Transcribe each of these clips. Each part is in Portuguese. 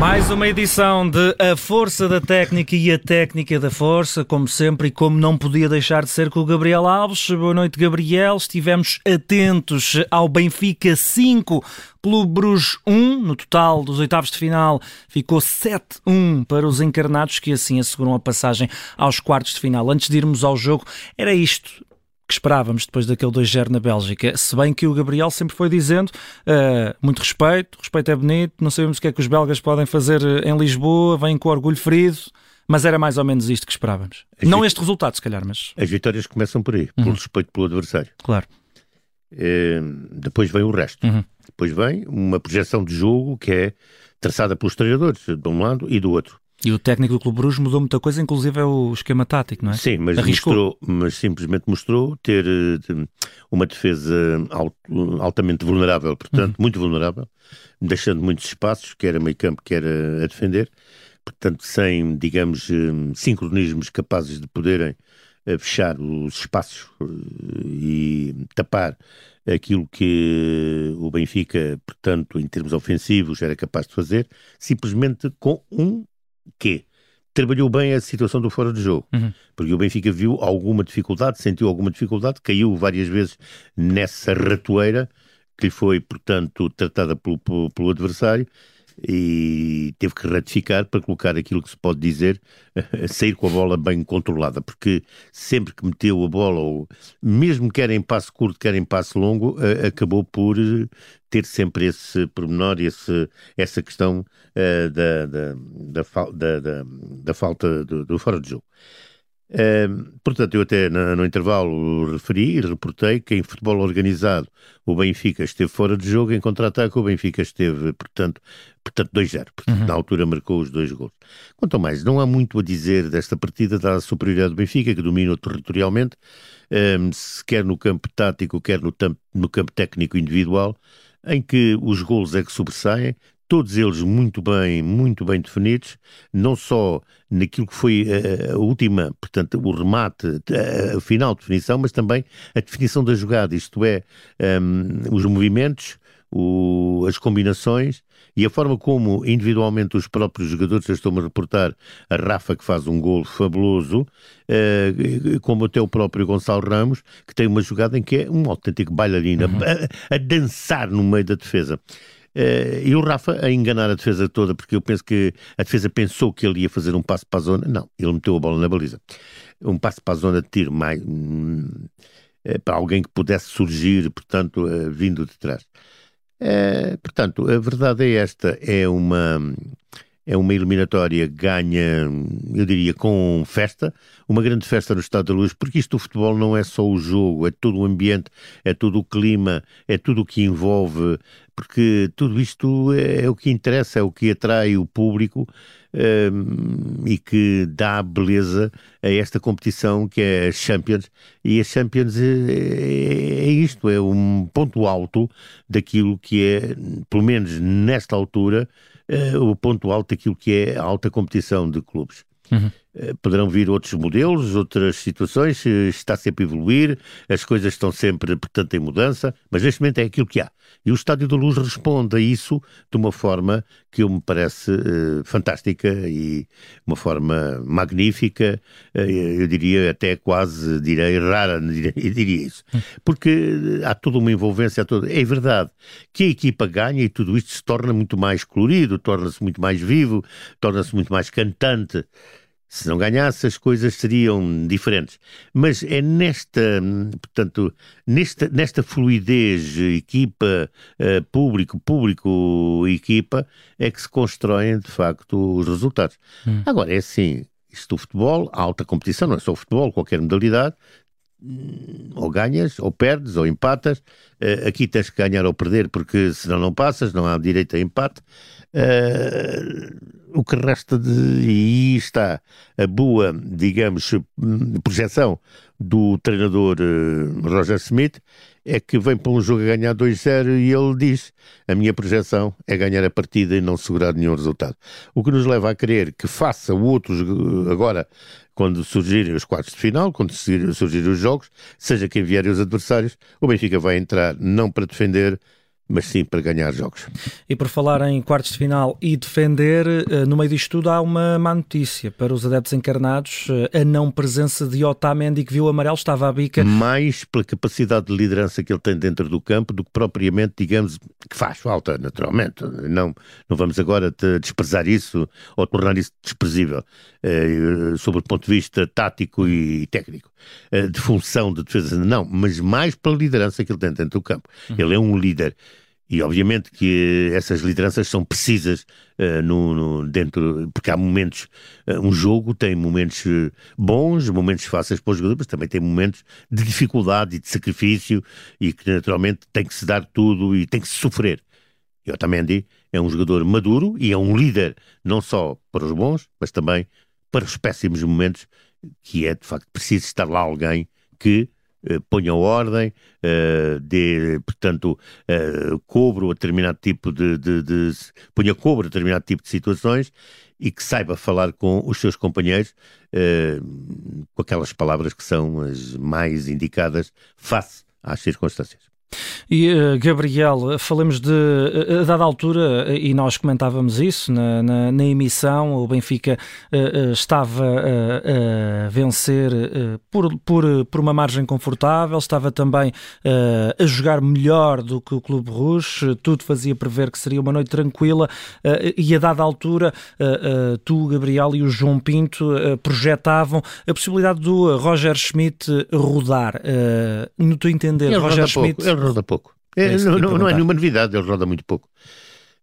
Mais uma edição de A Força da Técnica e a Técnica da Força, como sempre, e como não podia deixar de ser com o Gabriel Alves. Boa noite, Gabriel. Estivemos atentos ao Benfica 5, Clube Bruges 1. No total dos oitavos de final ficou 7-1 para os encarnados, que assim asseguram a passagem aos quartos de final. Antes de irmos ao jogo, era isto que esperávamos depois daquele 2-0 na Bélgica. Se bem que o Gabriel sempre foi dizendo uh, muito respeito, respeito é bonito, não sabemos o que é que os belgas podem fazer eh, em Lisboa, vêm com orgulho ferido. Mas era mais ou menos isto que esperávamos. As não este resultado, se calhar, mas. As vitórias começam por aí, uhum. pelo respeito pelo adversário. Claro. Eh, depois vem o resto. Uhum. Depois vem uma projeção de jogo que é traçada pelos treinadores, de um lado e do outro. E o técnico do Clube Bruges mudou muita coisa, inclusive é o esquema tático, não é? Sim, mas, mostrou, mas simplesmente mostrou ter eh, uma defesa altamente vulnerável, portanto, uhum. muito vulnerável, deixando muitos espaços, quer a meio campo, quer a, defender, portanto, sem, digamos, eh, sincronismos capazes de poderem eh, fechar os espaços e tapar aquilo que o Benfica, portanto, em termos ofensivos, era capaz de fazer, simplesmente com um que trabalhou bem a situação do fora de jogo, uhum. porque o Benfica viu alguma dificuldade, sentiu alguma dificuldade, caiu várias vezes nessa ratoeira que lhe foi, portanto, tratada pelo, pelo, pelo adversário e teve que ratificar para colocar aquilo que se pode dizer, sair com a bola bem controlada, porque sempre que meteu a bola, ou mesmo quer em passo curto, quer em passo longo, acabou por eh, ter sempre esse pormenor, esse, essa questão da, da, da, da, da, falta do, do fora de jogo. Portanto, eu até no, no, intervalo referi e reportei que em futebol organizado o Benfica esteve fora de jogo, em contra-ataque o Benfica esteve, portanto, portanto 2-0. Uhum. Na altura marcou os dois gols. Quanto mais, não há muito a dizer desta partida, dada a superioridade do Benfica, que domina territorialmente, um, quer no campo tático, quer no, no campo técnico individual, em que os gols é que sobressaem, todos eles muito bem, muito bem definidos, não só naquilo que foi a, a última, portanto, o remate, a, a, final definição, mas também a definição da jogada, isto é, um, os movimentos, o, as combinações e a forma como individualmente os próprios jogadores, eu estou-me a reportar a Rafa que faz um gol fabuloso, uh, como até o próprio Gonçalo Ramos, que tem uma jogada em que é um autêntico bailarina, uhum. a, a dançar no meio da defesa. Uh, e o Rafa a enganar a defesa toda, porque eu penso que a defesa pensou que ele ia fazer um passo para a zona. Não, ele meteu a bola na baliza. Um passo para a zona de tiro mais. Hum, eh, para alguém que pudesse surgir, portanto, uh, vindo de trás. portanto, a verdade é esta: é uma é uma eliminatória que ganha, eu diria, com festa, uma grande festa no Estado da Luz, porque isto do futebol não é só o jogo, é todo o ambiente, é todo o clima, é tudo o que envolve, porque tudo isto é, é o que interessa, é o que atrai o público um, e que dá beleza a esta competição que é a Champions. E a Champions é, é, é isto, é um ponto alto daquilo que é, pelo menos nesta altura, uh, o ponto alto daquilo que é a alta competição de clubes. Uhum. Uh, poderão vir outros modelos, outras situações, está sempre a evoluir, as coisas estão sempre, portanto, em mudança, mas neste momento é aquilo que há. E o Estádio da Luz responde a isso de uma forma que me parece uh, fantástica e uma forma magnífica, uh, eu diria até quase, direi, rara, diria, diria isso. Hum. Porque há toda uma envolvência, toda... é verdade que a equipa ganha e tudo isto se torna muito mais colorido, torna-se muito mais vivo, torna-se muito mais cantante. Se não ganhasse, as coisas seriam diferentes. Mas é nesta, portanto, nesta, nesta fluidez equipa, uh, público, público, equipa, é que se constroem, de facto, os resultados. Hum. Agora, é assim, isto do futebol, alta competição, não é só o futebol, qualquer modalidade, ou ganhas, ou perdes, ou empatas. Uh, aqui tens que ganhar ou perder, porque senão não passas, não há direito a empate. Uh, o que resta de. E está a boa, digamos, projeção do treinador uh, Roger Smith, é que vem para um jogo a ganhar 2-0 e ele diz: a minha projeção é ganhar a partida e não segurar nenhum resultado. O que nos leva a crer que faça o outro agora, quando surgirem os quartos de final, quando surgirem os jogos, seja quem vier os adversários, o Benfica vai entrar não para defender mas sim para ganhar jogos. E por falar em quartos de final e defender, eh, no meio disto tudo há uma má notícia para os adeptos encarnados, eh, a não presença de Otamendi que viu o amarelo, estava à bica. Mais pela capacidade de liderança que ele tem dentro do campo do que propriamente, digamos, que faz falta, naturalmente. Não, não vamos agora desprezar isso ou tornar isso desprezível eh, sobre o ponto de vista tático e técnico, de função de defesa, não, mas mais pela liderança que ele tem dentro do campo. Uhum. Ele é um líder e obviamente que essas lideranças são precisas uh, no, no, dentro, porque há momentos, uh, um jogo tem momentos eh, bons, momentos fáceis para os jogadores, mas também tem momentos de dificuldade e de sacrifício e que naturalmente tem que se dar tudo e tem que se sofrer. E Otamendi é um jogador maduro e é um líder, não só para os bons, mas também para os péssimos momentos, que é de facto preciso estar lá alguém que ponham ordem, uh, dê, portanto, uh, cobro a determinado tipo de, de, de, ponha cobro a determinado tipo de situações e que saiba falar com os seus companheiros com aquelas palavras que são as mais indicadas face às circunstâncias. E uh, Gabriel, falemos de, uh, dada altura, uh, e nós comentávamos isso na, na, na emissão, o Benfica estava a vencer por, por, por uma margem confortável, estava também a jogar melhor do que o Clube Rouge, tudo fazia prever que seria uma noite tranquila, e a dada altura, tu, Gabriel e o João Pinto projetavam a possibilidade do Roger Schmidt rodar. no teu entender, ele Roger Schmidt. Pouco, ele roda pouco. É, não, não, não é nenhuma novidade, ele roda muito pouco.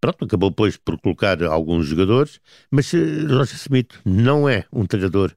Pronto, acabou depois por colocar alguns jogadores, mas uh, Roger Smith não é um treinador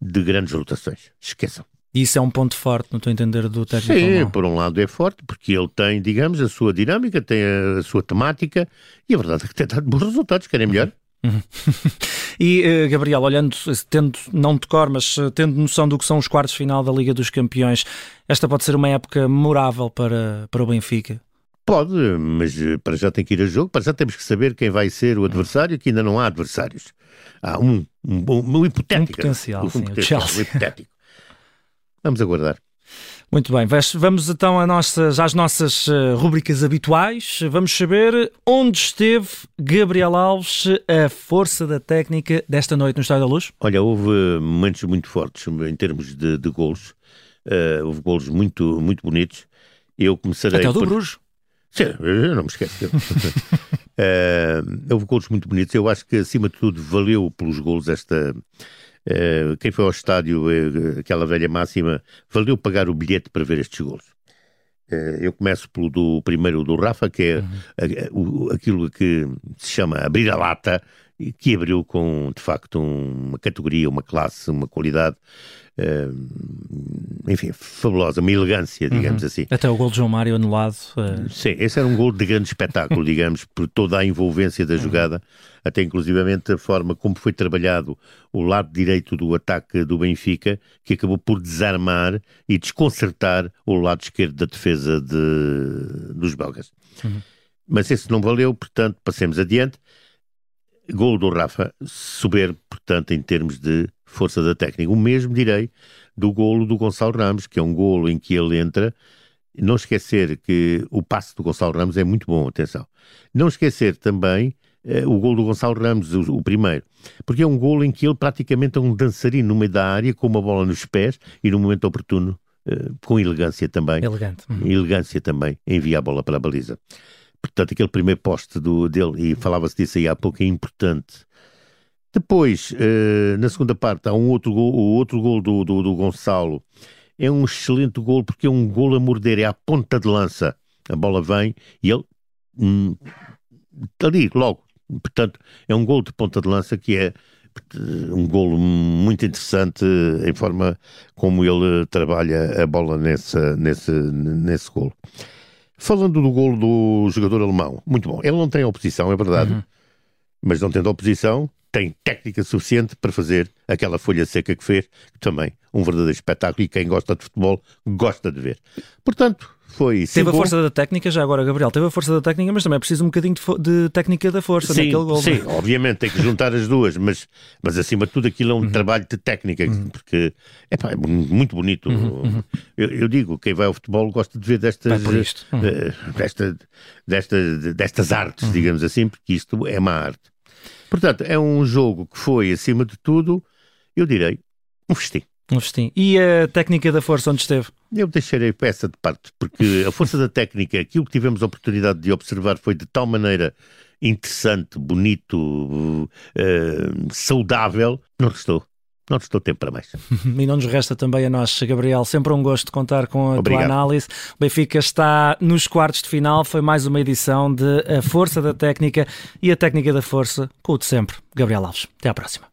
de grandes rotações. Esqueçam. Isso é um ponto forte, estou a entender, do técnico Sim, por um lado é forte, porque ele tem, digamos, a sua dinâmica, tem a, a sua temática, e a verdade é que tem dado bons resultados, querem melhor. Uhum. e uh, Gabriel, olhando, tendo não de cor, mas uh, tendo noção do que são os quartos final da Liga dos Campeões, esta pode ser uma época memorável para, para o Benfica? Pode, mas uh, para já tem que ir a jogo, para já temos que saber quem vai ser o adversário, que ainda não há adversários. Há um, um, um, um hipotético. Um potencial, um, sim, potencial, um hipotético. Vamos aguardar. Muito bem, vamos então nossas, às nossas eh, rubricas habituais. Vamos saber onde esteve Gabriel Alves, a força da técnica desta noite no Estádio da Luz? Olha, houve momentos muito fortes em termos de, de golos. Uh, houve golos muito, muito bonitos. Eu começarei. Até o do por... Bruges. Sim, eu não me esqueço. uh, houve golos muito bonitos. Eu acho que, acima de tudo, valeu pelos golos esta eh, quem foi ao estádio, uh, aquela velha máxima, valeu pagar o bilhete para ver estes golos. Uh, eu começo pelo do primeiro do Rafa, que é uhum. aquilo que se chama abrir a lata, que abriu com, de facto, um, uma categoria, uma classe, uma qualidade uh, enfim, fabulosa, uma elegância, digamos uhum. assim. Até o gol de João Mário anulado. Uh... Sim, esse era um gol de grande espetáculo, digamos, por toda a envolvência da uhum. jogada, uhum. até inclusivamente a forma como foi trabalhado o lado direito do ataque do Benfica, que acabou por desarmar e desconcertar o lado esquerdo da defesa de, dos belgas. Uhum. Mas esse não valeu, portanto, passemos adiante. Gol do Rafa, soberbo, portanto, em termos de força da técnica. O mesmo direi do golo do Gonçalo Ramos, que é um golo em que ele entra. Não esquecer que o passe do Gonçalo Ramos é muito bom, atenção. Não esquecer também eh, o golo do Gonçalo Ramos, o, o, primeiro, porque é um golo em que ele praticamente é um dançarino no meio da área, com uma bola nos pés e no momento oportuno, eh, com elegância também. Elegante. Uhum. Elegância também, envia a bola para a baliza. Portanto, aquele primeiro poste do, dele, e falava-se disso aí há pouco, é importante depois, uh, na segunda parte, há um outro gol, o outro gol do, do, do, Gonçalo. É um excelente gol porque é um gol a morder, é a ponta de lança. A bola vem e ele hum, ali logo. Portanto, é um gol de ponta de lança que é um golo muito interessante em forma como ele trabalha a bola nesse, nesse, nesse golo. Falando do golo do jogador alemão, muito bom. Ele não tem oposição, é verdade, uhum. mas não tendo oposição, tem técnica suficiente para fazer aquela folha seca que fez, também um verdadeiro espetáculo e quem gosta de futebol gosta de ver. Portanto, foi Teve a força da técnica, já agora, Gabriel, teve a força da técnica, mas também é preciso um bocadinho de, de técnica da força sim, naquele gol. Sim, é? obviamente tem que juntar as duas, mas, mas acima de tudo aquilo é um uhum. trabalho de técnica, uhum. porque epá, é muito bonito. Uhum. uhum. Eu, eu, digo, quem vai ao futebol gosta de ver destas, uh, desta, desta, destas artes, uhum. digamos assim, porque isto é uma arte. Portanto, é um jogo que foi, acima de tudo, eu direi, um festim. Um festim. E a técnica da força onde esteve? Eu deixarei peça de parte, porque a força da técnica, aquilo que tivemos a oportunidade de observar foi de tal maneira interessante, bonito, uh, saudável, não restou. Não restou tempo para mais. e não nos resta também a nós, Gabriel. Sempre um gosto de contar com a Obrigado. tua análise. O Benfica está nos quartos de final. Foi mais uma edição de A Força da Técnica e a Técnica da Força, com o de sempre, Gabriel Alves. Até à próxima.